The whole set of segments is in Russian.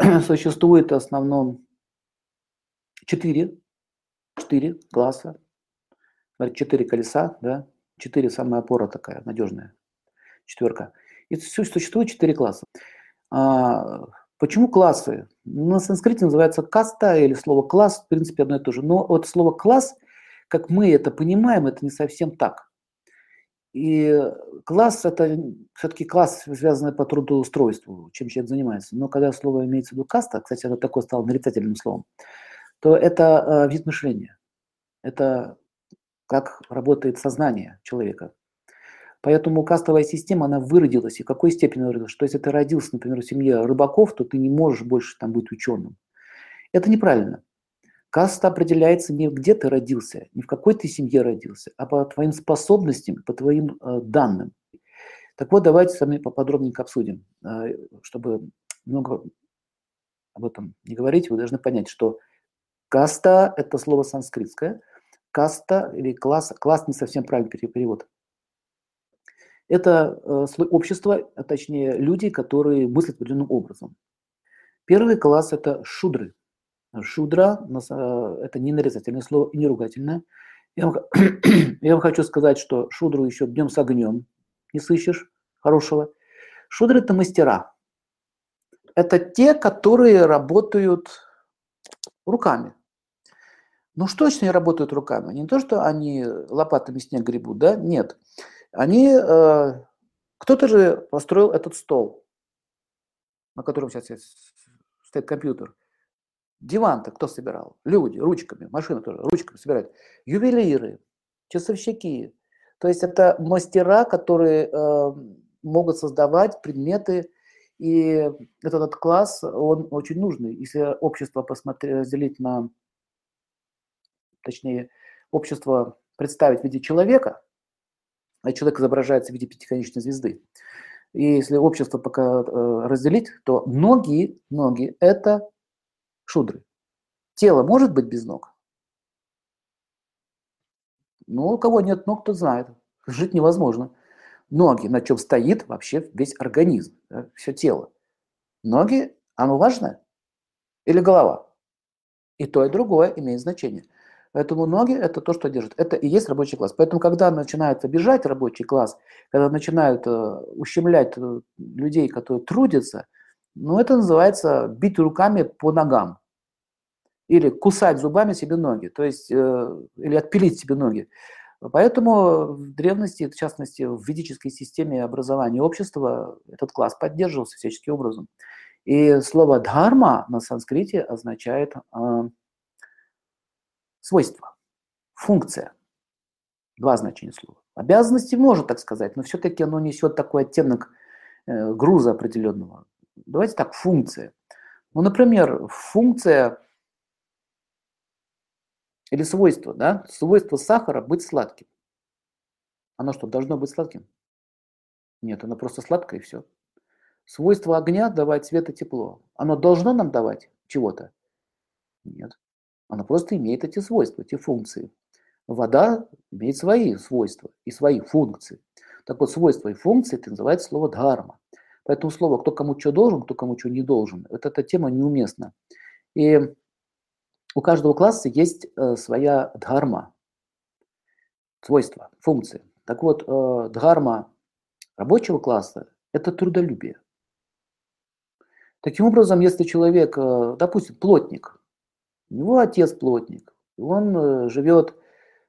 существует в основном четыре, четыре класса, четыре колеса, да, четыре самая опора такая надежная, четверка. И существует четыре класса. А, почему классы? На санскрите называется каста или слово класс, в принципе, одно и то же. Но вот слово класс, как мы это понимаем, это не совсем так. И класс – это все-таки класс, связанный по трудоустройству, чем человек занимается. Но когда слово имеется в виду каста, кстати, это такое стало нарицательным словом, то это э, вид мышления. Это как работает сознание человека. Поэтому кастовая система, она выродилась. И в какой степени выродилась? Что если ты родился, например, в семье рыбаков, то ты не можешь больше там быть ученым. Это неправильно. Каста определяется не где ты родился, не в какой ты семье родился, а по твоим способностям, по твоим э, данным. Так вот, давайте с вами поподробнее обсудим. Э, чтобы много об этом не говорить, вы должны понять, что каста – это слово санскритское. Каста или класс, класс не совсем правильный перевод. Это э, слой а точнее люди, которые мыслят определенным образом. Первый класс – это шудры – Шудра э, – это не нарицательное слово и не ругательное. Я вам, я вам хочу сказать, что шудру еще днем с огнем не сыщешь хорошего. Шудры – это мастера. Это те, которые работают руками. Ну что значит они работают руками? Не то, что они лопатами снег гребут, да? Нет. Они, э, кто-то же построил этот стол, на котором сейчас стоит компьютер. Диван-то кто собирал? Люди, ручками, машины тоже, ручками собирают. Ювелиры, часовщики. То есть это мастера, которые э, могут создавать предметы, и этот класс, он очень нужный. Если общество посмотреть, разделить на, точнее, общество представить в виде человека, а человек изображается в виде пятиконечной звезды, и если общество пока э, разделить, то ноги, ноги – это шудры. Тело может быть без ног? Ну, у кого нет ног, тот знает. Жить невозможно. Ноги, на чем стоит вообще весь организм, да, все тело. Ноги, оно важно? Или голова? И то, и другое имеет значение. Поэтому ноги – это то, что держит. Это и есть рабочий класс. Поэтому, когда начинают обижать рабочий класс, когда начинают э, ущемлять э, людей, которые трудятся, ну, это называется бить руками по ногам или кусать зубами себе ноги, то есть, э, или отпилить себе ноги. Поэтому в древности, в частности, в ведической системе образования общества этот класс поддерживался всяческим образом. И слово дхарма на санскрите означает э, свойство, функция. Два значения слова. Обязанности можно так сказать, но все-таки оно несет такой оттенок э, груза определенного. Давайте так, функция. Ну, например, функция или свойство, да? Свойство сахара быть сладким. Оно что, должно быть сладким? Нет, оно просто сладкое и все. Свойство огня давать свет и тепло. Оно должно нам давать чего-то? Нет. Оно просто имеет эти свойства, эти функции. Вода имеет свои свойства и свои функции. Так вот, свойства и функции это называется слово дхарма. Поэтому слово «кто кому что должен», «кто кому что не должен» – вот эта тема неуместна. И у каждого класса есть э, своя дхарма, свойства, функции. Так вот, э, дхарма рабочего класса – это трудолюбие. Таким образом, если человек, э, допустим, плотник, у него отец плотник, он живет,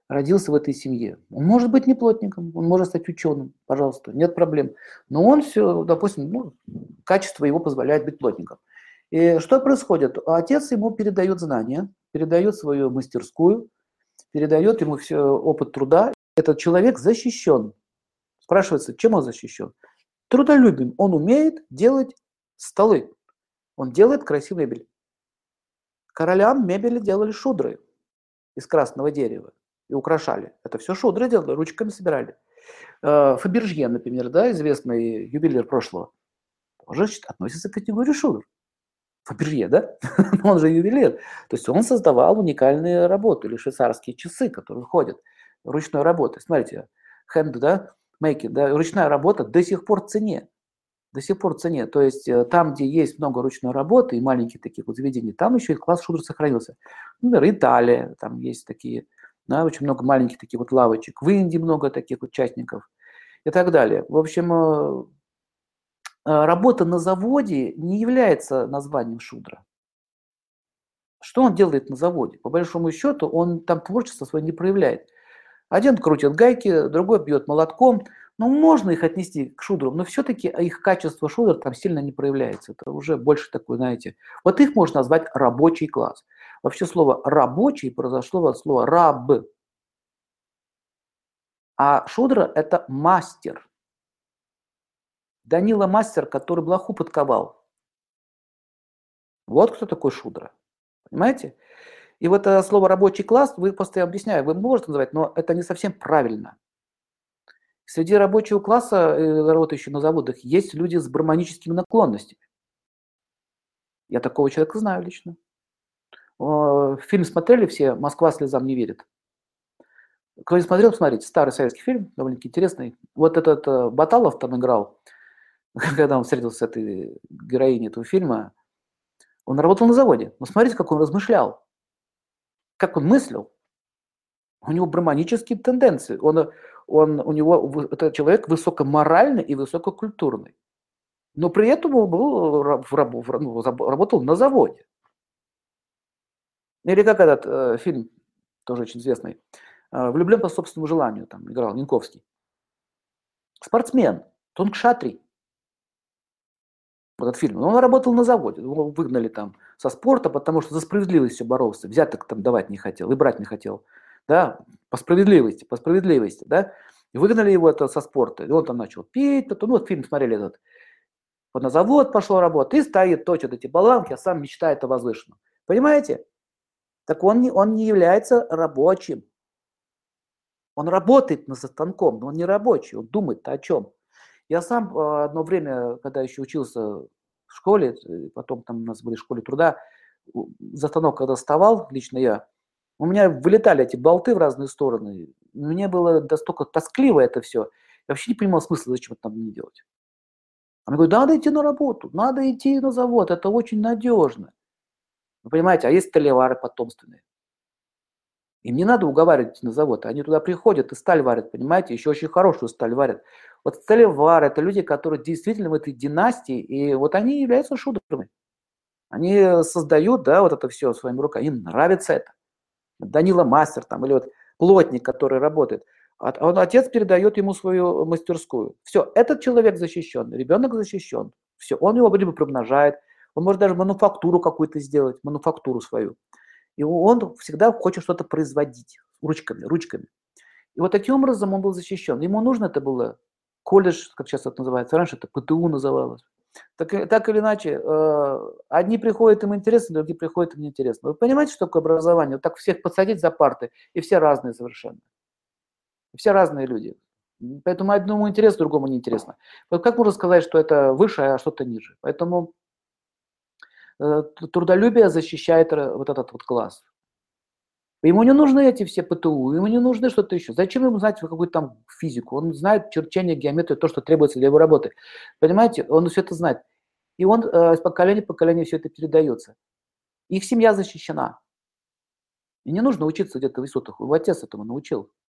родился в этой семье. Он может быть не плотником, он может стать ученым, пожалуйста, нет проблем. Но он все, допустим, ну, качество его позволяет быть плотником. И что происходит? Отец ему передает знания, передает свою мастерскую, передает ему все опыт труда. Этот человек защищен. Спрашивается, чем он защищен? Трудолюбием. Он умеет делать столы. Он делает красивую мебель. Королям мебели делали шудры из красного дерева и украшали. Это все шудры делали, ручками собирали. Э, Фабержье, например, да, известный ювелир прошлого, тоже относится к категории шудр. Фаберже, да? он же ювелир. То есть он создавал уникальные работы, или швейцарские часы, которые ходят ручной работы. Смотрите, hand, да, making, да, ручная работа до сих пор в цене. До сих пор в цене. То есть э, там, где есть много ручной работы и маленькие такие вот заведения, там еще и класс шудр сохранился. Например, Италия, там есть такие, да, очень много маленьких таких вот лавочек. В Индии много таких участников и так далее. В общем, э, работа на заводе не является названием шудра. Что он делает на заводе? По большому счету, он там творчество свое не проявляет. Один крутит гайки, другой бьет молотком. Ну, можно их отнести к шудрам, но все-таки их качество шудр там сильно не проявляется. Это уже больше такой, знаете, вот их можно назвать рабочий класс. Вообще слово рабочий произошло от слова раб. А шудра – это мастер. Данила мастер, который блоху подковал. Вот кто такой шудра. Понимаете? И вот это слово рабочий класс, вы просто я объясняю, вы можете называть, но это не совсем правильно. Среди рабочего класса, э, работающих на заводах, есть люди с барманическими наклонностями. Я такого человека знаю лично. Фильм смотрели все «Москва слезам не верит». Кто не смотрел, посмотрите. Старый советский фильм, довольно-таки интересный. Вот этот э, Баталов там играл, когда он встретился с этой героиней этого фильма. Он работал на заводе. Но смотрите, как он размышлял, как он мыслил. У него браманические тенденции. Он, он, у него, это человек высокоморальный и высококультурный. Но при этом он был, ну, работал на заводе. Или как этот э, фильм, тоже очень известный, э, «Влюблен по собственному желанию», там играл Янковский. Спортсмен, Тунгшатри этот фильм. Он работал на заводе, его выгнали там со спорта, потому что за справедливость все боролся, взяток там давать не хотел и брать не хотел, да, по справедливости, по справедливости, да, и выгнали его это со спорта, и он там начал пить, то, ну вот фильм смотрели этот, вот на завод пошел работать, и стоит, точит эти баланки, а сам мечтает о возвышенном. Понимаете? Так он не, он не является рабочим. Он работает над станком, но он не рабочий, он думает о чем. Я сам а, одно время, когда еще учился в школе, потом там у нас были в школе труда, за станок, когда вставал, лично я, у меня вылетали эти болты в разные стороны. Мне было настолько тоскливо это все. Я вообще не понимал смысла, зачем это надо мне делать. А мне говорят, надо идти на работу, надо идти на завод, это очень надежно. Вы понимаете, а есть столевары потомственные. Им не надо уговаривать на завод. Они туда приходят и сталь варят, понимаете, еще очень хорошую сталь варят. Вот сталевары – это люди, которые действительно в этой династии, и вот они являются шудрами. Они создают, да, вот это все своими руками. Им нравится это. Данила мастер там, или вот плотник, который работает. Он, отец передает ему свою мастерскую. Все, этот человек защищен, ребенок защищен. Все, он его либо примножает, он может даже мануфактуру какую-то сделать, мануфактуру свою. И он всегда хочет что-то производить ручками, ручками. И вот таким образом он был защищен. Ему нужно это было колледж, как сейчас это называется, раньше это ПТУ называлось. Так, так или иначе, э, одни приходят им интересно, другие приходят им неинтересно. Вы понимаете, что такое образование? Вот так всех посадить за парты, и все разные совершенно. Все разные люди. Поэтому одному интересно, другому неинтересно. Вот как можно сказать, что это выше, а что-то ниже? Поэтому Э, трудолюбие защищает вот этот вот класс. Ему не нужны эти все ПТУ, ему не нужны что-то еще. Зачем ему знать какую-то там физику? Он знает черчение, геометрию, то, что требуется для его работы. Понимаете, он все это знает. И он э, из поколения в поколение все это передается. Их семья защищена. И не нужно учиться где-то в высотах. Его отец этому научил.